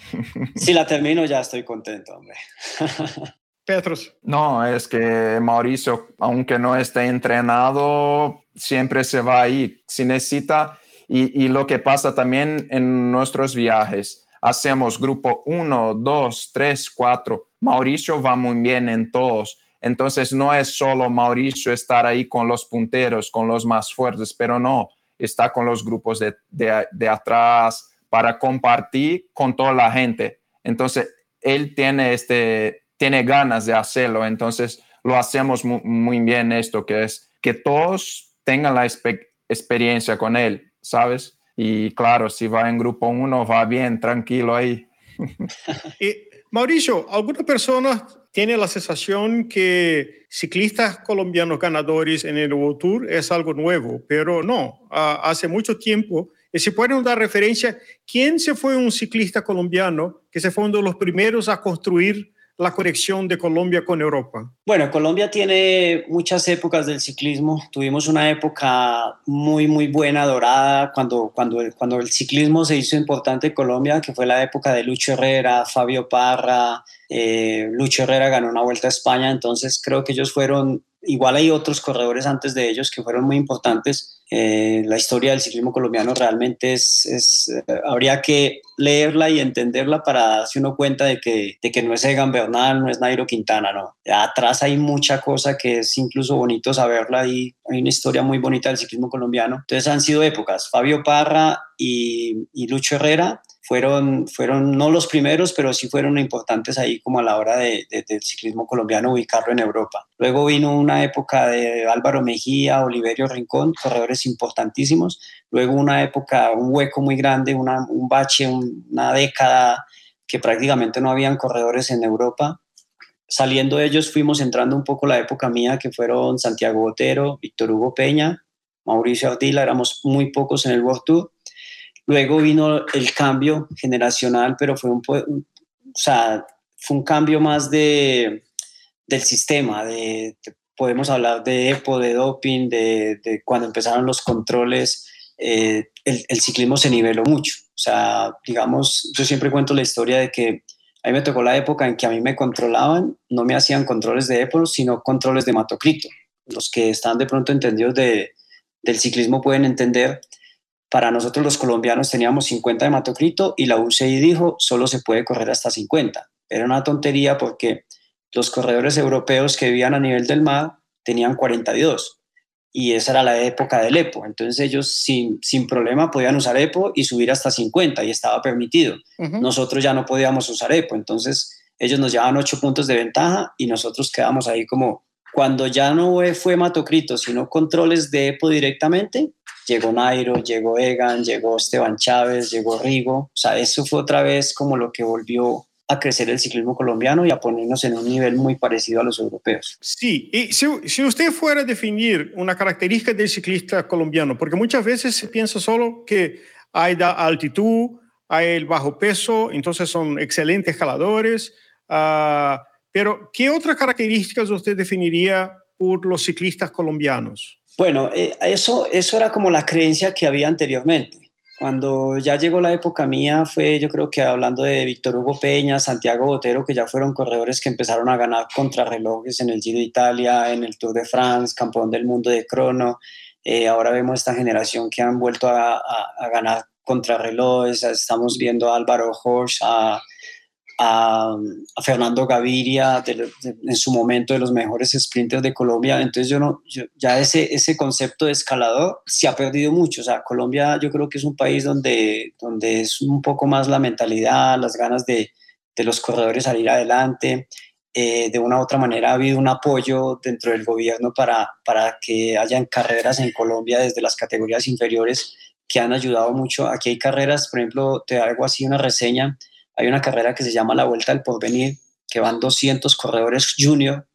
Speaker 3: Si la termino ya estoy contento, hombre.
Speaker 2: Petros.
Speaker 4: No, es que Mauricio, aunque no esté entrenado, siempre se va ahí. Si necesita, y, lo que pasa también en nuestros viajes, hacemos grupo 1, 2, 3, 4. Mauricio va muy bien en todos. Entonces no es solo Mauricio estar ahí con los punteros, con los más fuertes, pero no, está con los grupos de, de, de atrás para compartir con toda la gente. Entonces, él tiene, este, tiene ganas de hacerlo, entonces lo hacemos muy, muy bien esto, que es que todos tengan la experiencia con él, ¿sabes? Y claro, si va en grupo uno, va bien, tranquilo ahí.
Speaker 2: y, Mauricio, ¿alguna persona tiene la sensación que ciclistas colombianos ganadores en el World Tour es algo nuevo, pero no, hace mucho tiempo. Y si pueden dar referencia, ¿quién se fue un ciclista colombiano que se fue uno de los primeros a construir la conexión de Colombia con Europa?
Speaker 3: Bueno, Colombia tiene muchas épocas del ciclismo. Tuvimos una época muy, muy buena, dorada, cuando, cuando, cuando el ciclismo se hizo importante en Colombia, que fue la época de Lucho Herrera, Fabio Parra. Eh, Lucho Herrera ganó una vuelta a España, entonces creo que ellos fueron, igual hay otros corredores antes de ellos que fueron muy importantes. Eh, la historia del ciclismo colombiano realmente es, es eh, habría que leerla y entenderla para darse uno cuenta de que, de que no es Egan Bernal, no es Nairo Quintana, no. Atrás hay mucha cosa que es incluso bonito saberla y hay una historia muy bonita del ciclismo colombiano. Entonces han sido épocas. Fabio Parra y, y Lucho Herrera fueron, fueron no los primeros, pero sí fueron importantes ahí como a la hora de, de, del ciclismo colombiano ubicarlo en Europa. Luego vino una época de Álvaro Mejía, Oliverio Rincón, corredores importantísimos. Luego una época, un hueco muy grande, un bache, un, una década que prácticamente no habían corredores en Europa. Saliendo de ellos fuimos entrando un poco la época mía, que fueron Santiago Botero, Víctor Hugo Peña, Mauricio Ardila, éramos muy pocos en el World Tour. Luego vino el cambio generacional, pero fue un, o sea, fue un cambio más de, del sistema, de, de, podemos hablar de EPO, de doping, de, cuando empezaron los controles, eh, el, el, ciclismo se niveló mucho. O sea, digamos, yo siempre cuento la historia de que a mí me tocó la época en que a mí me controlaban, no me hacían controles de EPO, sino controles de hematocrito. Los que están de pronto entendidos de, del ciclismo pueden entender para nosotros los colombianos teníamos 50 de hematocrito y la UCI dijo solo se puede correr hasta 50. Era una tontería porque los corredores europeos que vivían a nivel del mar tenían 42 y esa era la época del EPO. Entonces ellos sin, sin problema podían usar EPO y subir hasta 50 y estaba permitido. Uh -huh. Nosotros ya no podíamos usar EPO, entonces ellos nos llevaban 8 puntos de ventaja y nosotros quedamos ahí como Cuando ya no fue hematocrito, sino controles de EPO directamente, llegó Nairo, llegó Egan, llegó Esteban Chávez, llegó Rigo. O sea, eso fue otra vez como lo que volvió a crecer el ciclismo colombiano y a ponernos en un nivel muy parecido a los europeos.
Speaker 2: Sí, y si, usted fuera a definir una característica del ciclista colombiano, porque muchas veces se piensa solo que hay la altitud, hay el bajo peso, entonces son excelentes escaladores, uh, pero ¿qué otras características usted definiría por los ciclistas colombianos?
Speaker 3: Bueno, eh, eso, eso era como la creencia que había anteriormente cuando ya llegó la época mía fue yo creo que hablando de Víctor Hugo Peña, Santiago Botero, que ya fueron corredores que empezaron a ganar contrarrelojes en el Giro de Italia, en el Tour de France, campeón del mundo de crono. Eh, ahora vemos esta generación que han vuelto a, ganar contrarrelojes. Estamos viendo a Álvaro Horsch, a a, Fernando Gaviria en su momento de los mejores sprinters de Colombia. Entonces yo no, ya ese, ese concepto de escalador se ha perdido mucho. O sea, Colombia yo creo que es un país donde, donde es un poco más la mentalidad, las ganas de, de los corredores salir adelante. Eh, de una u otra manera ha habido un apoyo dentro del gobierno para, para que hayan carreras en Colombia desde las categorías inferiores que han ayudado mucho. Aquí hay carreras, por ejemplo, te hago así una reseña hay una carrera que se llama la Vuelta del Porvenir, que van 200 corredores junior,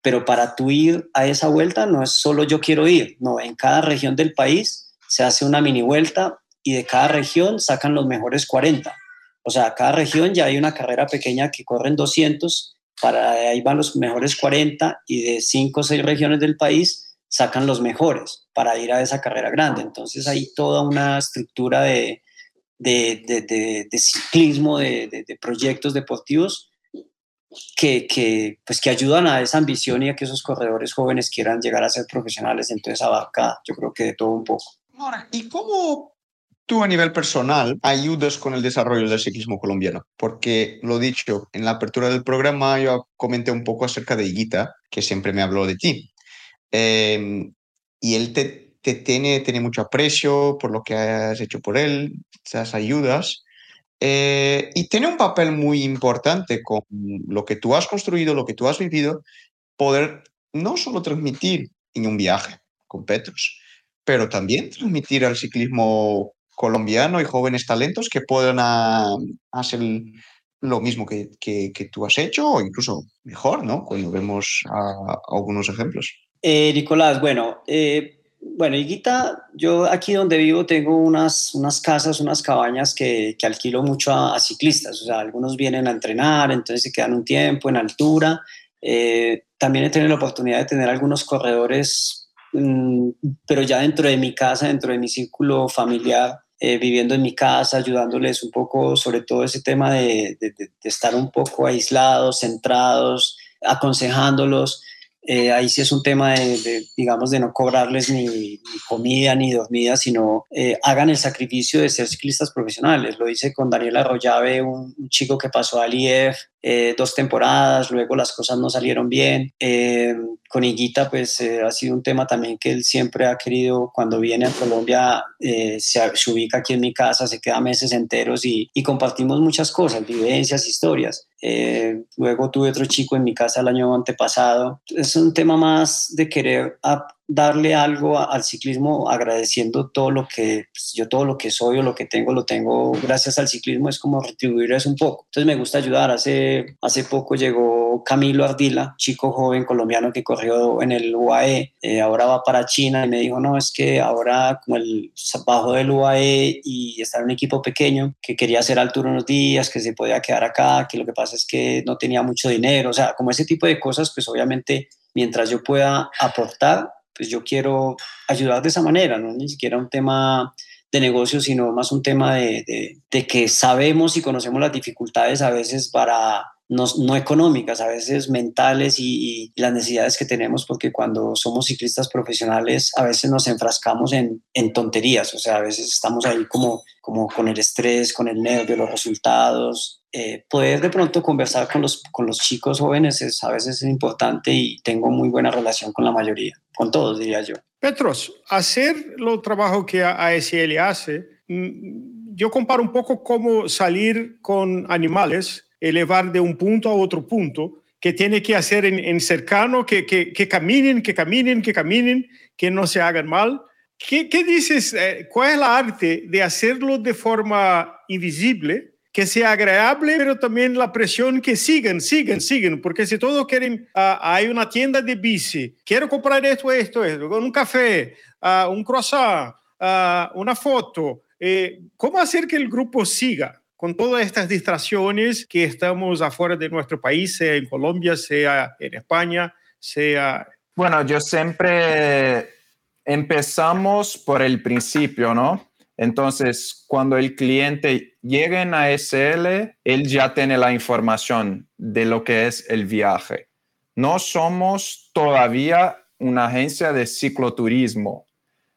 Speaker 3: pero para tú ir a esa vuelta no es solo yo quiero ir, no, en cada región del país se hace una mini vuelta y de cada región sacan los mejores 40. O sea, cada región ya hay una carrera pequeña que corren 200, para ahí van los mejores 40 y de 5 o 6 regiones del país sacan los mejores para ir a esa carrera grande. Entonces hay toda una estructura de, de, ciclismo, de, proyectos deportivos que, que, pues que ayudan a esa ambición y a que esos corredores jóvenes quieran llegar a ser profesionales. Entonces abarca, yo creo que de todo un poco.
Speaker 1: Ahora, ¿y cómo tú a nivel personal ayudas con el desarrollo del ciclismo colombiano? Porque lo dicho, en la apertura del programa yo comenté un poco acerca de Higuita, que siempre me habló de ti. Em, y él te, te tiene, tiene mucho aprecio por lo que has hecho por él, esas ayudas, eh, y tiene un papel muy importante con lo que tú has construido, lo que tú has vivido, poder no solo transmitir en un viaje con Petros, pero también transmitir al ciclismo colombiano y jóvenes talentos que puedan hacer lo mismo que, que, tú has hecho o incluso mejor, ¿no? Cuando vemos algunos ejemplos.
Speaker 3: Eh, Nicolás, bueno, eh, bueno, Higuita, yo aquí donde vivo tengo unas, unas casas, unas cabañas que, que alquilo mucho a, ciclistas. O sea, algunos vienen a entrenar, entonces se quedan un tiempo en altura. Eh, también he tenido la oportunidad de tener algunos corredores, mm, pero ya dentro de mi casa, dentro de mi círculo familiar, eh, viviendo en mi casa, ayudándoles un poco, sobre todo ese tema de, de estar un poco aislados, centrados, aconsejándolos. Eh, ahí sí es un tema de, digamos, de no cobrarles ni, comida ni dormida, sino eh, hagan el sacrificio de ser ciclistas profesionales. Lo hice con Daniel Arroyave, un, un chico que pasó al IEF eh, dos temporadas, luego las cosas no salieron bien. con Higuita, pues ha sido un tema también que él siempre ha querido, cuando viene a Colombia, se, se, ubica aquí en mi casa, se queda meses enteros y, y compartimos muchas cosas, vivencias, historias. Eh, luego tuve otro chico en mi casa el año antepasado. Es un tema más de querer darle algo al ciclismo agradeciendo todo lo que pues, yo todo lo que soy o lo que tengo lo tengo gracias al ciclismo es como retribuir eso un poco. Entonces me gusta ayudar. Hace hace poco llegó Camilo Ardila chico joven colombiano que corrió en el UAE eh, ahora va para China y me dijo no es que ahora como el bajo del UAE y estar en un equipo pequeño que quería hacer altura unos días que se podía quedar acá que lo que pasa es que no tenía mucho dinero o sea como ese tipo de cosas pues obviamente mientras yo pueda aportar pues yo quiero ayudar de esa manera, no ni siquiera un tema de negocio, sino más un tema de, de, que sabemos y conocemos las dificultades a veces para no, económicas, a veces mentales y, las necesidades que tenemos, porque cuando somos ciclistas profesionales a veces nos enfrascamos en, tonterías, o sea, a veces estamos ahí como, con el estrés, con el nervio, los resultados, eh, poder de pronto conversar con los, con los chicos jóvenes es, a veces es importante y tengo muy buena relación con la mayoría, con todos diría yo.
Speaker 2: Petros, hacer lo trabajo que ASL hace, mm, yo comparo un poco cómo salir con animales, elevar de un punto a otro punto, que tiene que hacer en, cercano, que, que, que, caminen, que caminen, que caminen, que no se hagan mal. ¿Qué, qué dices? Eh, ¿Cuál es la arte de hacerlo de forma invisible? que sea agradable, pero también la presión que sigan, sigan, sigan, porque si todos quieren, uh, hay una tienda de bici, quiero comprar esto, esto, esto, un café, uh, un croissant, uh, una foto, eh, ¿cómo hacer que el grupo siga? Con todas estas distracciones que estamos afuera de nuestro país, sea en Colombia, sea en España, sea...
Speaker 4: Bueno, yo siempre empezamos por el principio, ¿no? Entonces, cuando el cliente llega en ASL, él ya tiene la información de lo que es el viaje. No somos todavía una agencia de cicloturismo,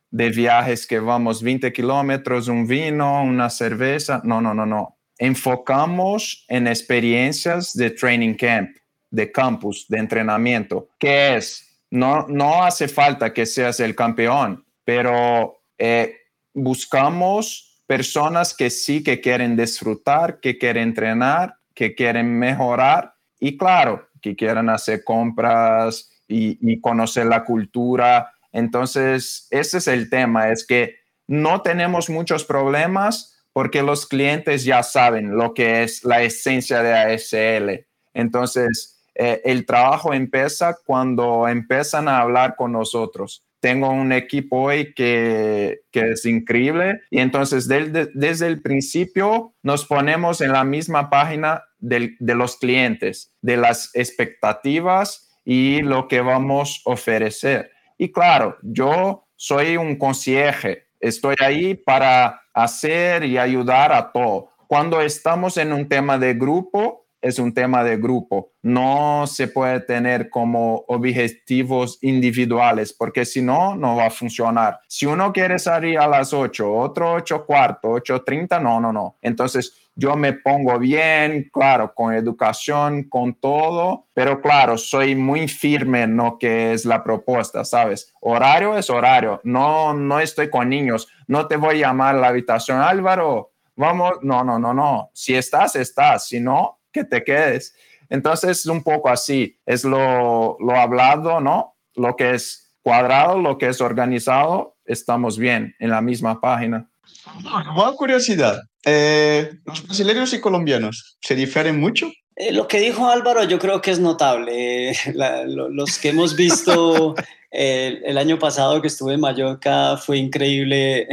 Speaker 4: de viajes que vamos 20 kilómetros, un vino, una cerveza. No, no, no, no. Enfocamos en experiencias de training camp, de campus, de entrenamiento. ¿Qué es? No, no hace falta que seas el campeón, pero eh, buscamos personas que sí que quieren disfrutar, que quieren entrenar, que quieren mejorar y claro, que quieran hacer compras y, conocer la cultura. Entonces, ese es el tema, es que no tenemos muchos problemas porque los clientes ya saben lo que es la esencia de ASL. Entonces, eh, el trabajo empieza cuando empiezan a hablar con nosotros tengo un equipo hoy que, que es increíble y entonces desde el principio nos ponemos en la misma página de, de los clientes, de las expectativas y lo que vamos a ofrecer. Y claro, yo soy un concierge, estoy ahí para hacer y ayudar a todo. Cuando estamos en un tema de grupo, es un tema de grupo. No se puede tener como objetivos individuales porque si no, no va a funcionar. Si uno quiere salir a las 8, otro 8 cuarto, 8.30, no, no, no. Entonces yo me pongo bien, claro, con educación, con todo, pero claro, soy muy firme en lo que es la propuesta, ¿sabes? Horario es horario. No, no estoy con niños. No te voy a llamar a la habitación, Álvaro. Vamos, no, no, no, no. Si estás, estás. Si no, que te quedes. Entonces es un poco así, es lo, lo hablado, ¿no? Lo que es cuadrado, lo que es organizado, estamos bien en la misma página.
Speaker 1: Una curiosidad, eh, ¿los brasileños y colombianos se difieren mucho?
Speaker 3: Eh, lo que dijo Álvaro yo creo que es notable. los que hemos visto eh, el año pasado que estuve en Mallorca fue increíble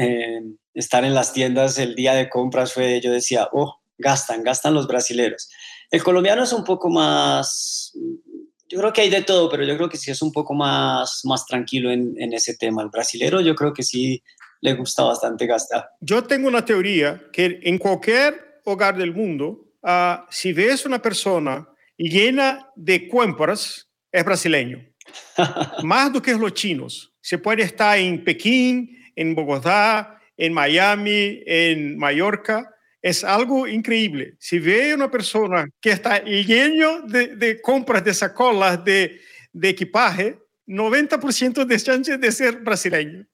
Speaker 3: estar en las tiendas el día de compras. Fue, yo decía, oh, gastan, gastan los brasileros. El colombiano es un poco más, yo creo que hay de todo, pero yo creo que sí es un poco más, más tranquilo en, en ese tema. El brasilero yo creo que sí le gusta bastante gastar.
Speaker 2: Yo tengo una teoría que en cualquier hogar del mundo, uh, si ves una persona llena de compras, es brasileño. Más do que los chinos. Se puede estar en Pekín, en Bogotá, en Miami, en Mallorca, es algo increíble. Si ve una persona que está lleno de, de compras de sacolas de, de equipaje, 90% de chance de ser brasileño.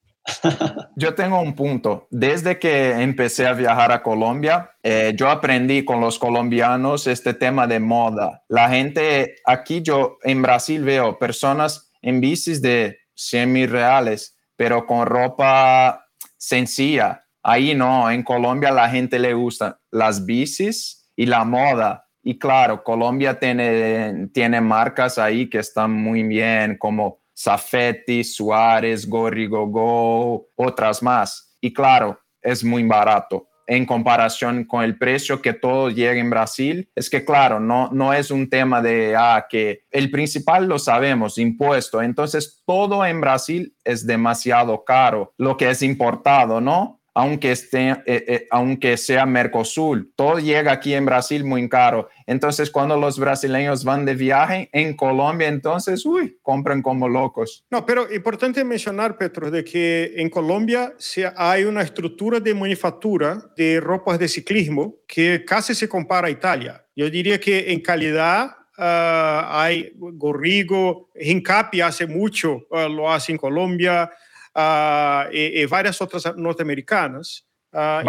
Speaker 4: Yo tengo un punto. Desde que empecé a viajar a Colombia, eh, yo aprendí con los colombianos este tema de moda. La gente aquí, yo en Brasil veo personas en bicis de 100 mil reales, pero con ropa sencilla, Ahí no, en Colombia la gente le gusta las bicis y la moda. Y claro, Colombia tiene, tiene marcas ahí que están muy bien, como Safety, Suárez, Gorrigogo, otras más. Y claro, es muy barato en comparación con el precio que todo llega en Brasil, es que claro, no, no es un tema de, ah, que el principal lo sabemos, impuesto, entonces todo en Brasil es demasiado caro, lo que es importado, ¿no? Aunque, esté, eh, eh, aunque sea Mercosur. Todo llega aquí en Brasil muy caro. Entonces, cuando los brasileños van de viaje en Colombia, entonces, uy, compran como locos.
Speaker 2: No, pero importante mencionar, Petro, de que en Colombia hay una estructura de manufactura de ropas de ciclismo que casi se compara a Italia. Yo diría que en calidad ah, hay Gorrigo, Hincapi hace mucho, ah, lo hace en Colombia, uh, e, e, várias outras norte-americanas. Uh,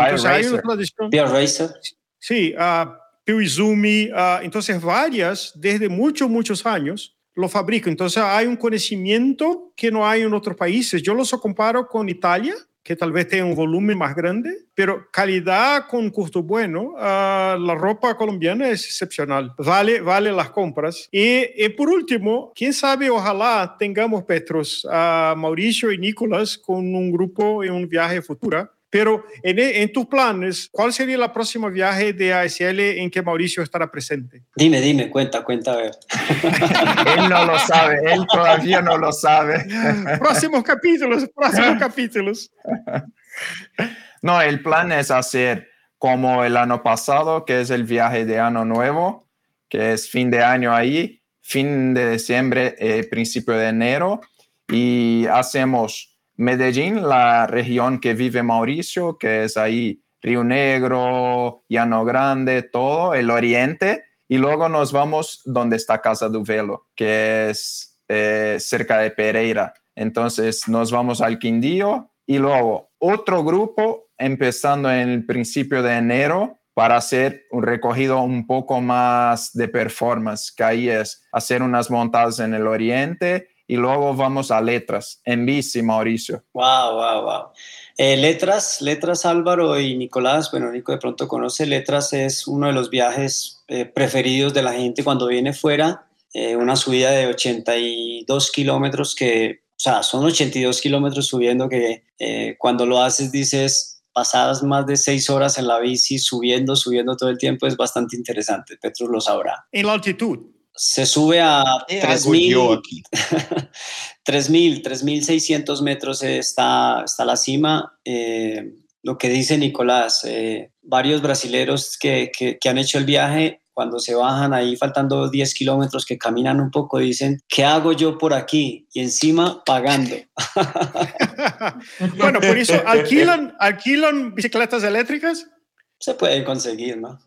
Speaker 3: então. Racer.
Speaker 2: Sí, uh, Izumi, uh, entonces varias desde muchos, muchos años lo fabrican. Entonces hay un conocimiento que no hay en otros países. Yo los comparo con Italia, que tal vez tenga un volumen más grande, pero calidad con costo bueno, uh, la ropa colombiana es excepcional, vale, vale las compras. Y, y por último, quién sabe, ojalá tengamos, Petros, a Mauricio y Nicolás con un grupo en un viaje futuro pero en, en, tus planes, ¿cuál sería la próxima viaje de ASL en que Mauricio estará presente?
Speaker 3: Dime, dime, cuenta, cuenta, a ver.
Speaker 4: él no lo sabe, él todavía no lo sabe.
Speaker 2: próximos capítulos, próximos capítulos.
Speaker 4: No, el plan es hacer como el año pasado, que es el viaje de año nuevo, que es fin de año ahí, fin de diciembre, eh, principio de enero, y hacemos Medellín, la región que vive Mauricio, que es ahí Río Negro, Llano Grande, todo el oriente, y luego nos vamos donde está Casa du Velo, que es eh, cerca de Pereira. Entonces nos vamos al Quindío y luego otro grupo empezando en el principio de enero para hacer un recogido un poco más de performance, que ahí es hacer unas montadas en el oriente y luego vamos a letras en bici, Mauricio.
Speaker 3: Wow, wow, wow. Eh, letras, letras Álvaro y Nicolás, bueno, Nico de pronto conoce letras, es uno de los viajes eh, preferidos de la gente cuando viene fuera, eh, una subida de 82 kilómetros que, o sea, son 82 kilómetros subiendo que cuando lo haces dices, pasadas más de seis horas en la bici, subiendo, subiendo todo el tiempo, es bastante interesante. Petrus lo sabrá.
Speaker 2: En la altitud
Speaker 3: se sube a 3.000, 3.600 metros está, está la cima. Eh, lo que dice Nicolás, eh, varios brasileros que, que, han hecho el viaje, cuando se bajan ahí faltando 10 kilómetros, que caminan un poco, dicen, ¿qué hago yo por aquí? Y encima pagando.
Speaker 2: bueno, por eso, ¿alquilan, ¿alquilan bicicletas eléctricas?
Speaker 3: Se pueden conseguir, ¿no?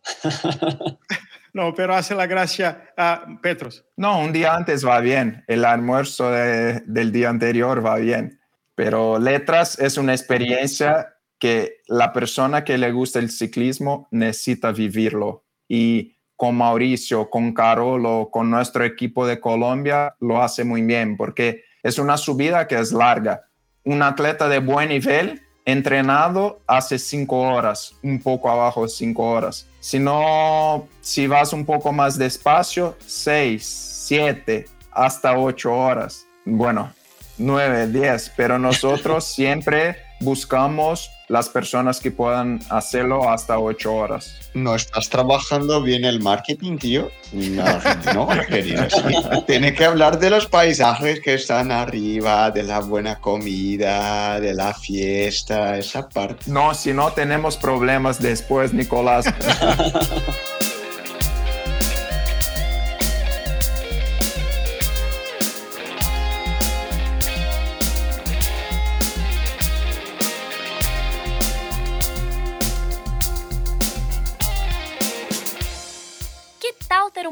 Speaker 2: No, pero hace la gracia a Petros.
Speaker 4: No, un día antes va bien. El almuerzo del día anterior va bien. Pero letras es una experiencia que la persona que le gusta el ciclismo necesita vivirlo. Y con Mauricio, con Carolo, con nuestro equipo de Colombia, lo hace muy bien porque es una subida que es larga. Un atleta de buen nivel entrenado hace cinco horas, un poco abajo de cinco horas. Si no, si vas un poco más despacio, seis, siete, hasta ocho horas. Bueno, nueve, diez, pero nosotros siempre buscamos las personas que puedan hacerlo hasta ocho horas.
Speaker 1: No estás trabajando bien el marketing, tío. No, no querido, Tiene que hablar de los paisajes que están arriba, de la buena comida, de la fiesta, esa parte.
Speaker 4: No, si no tenemos problemas después, Nicolás.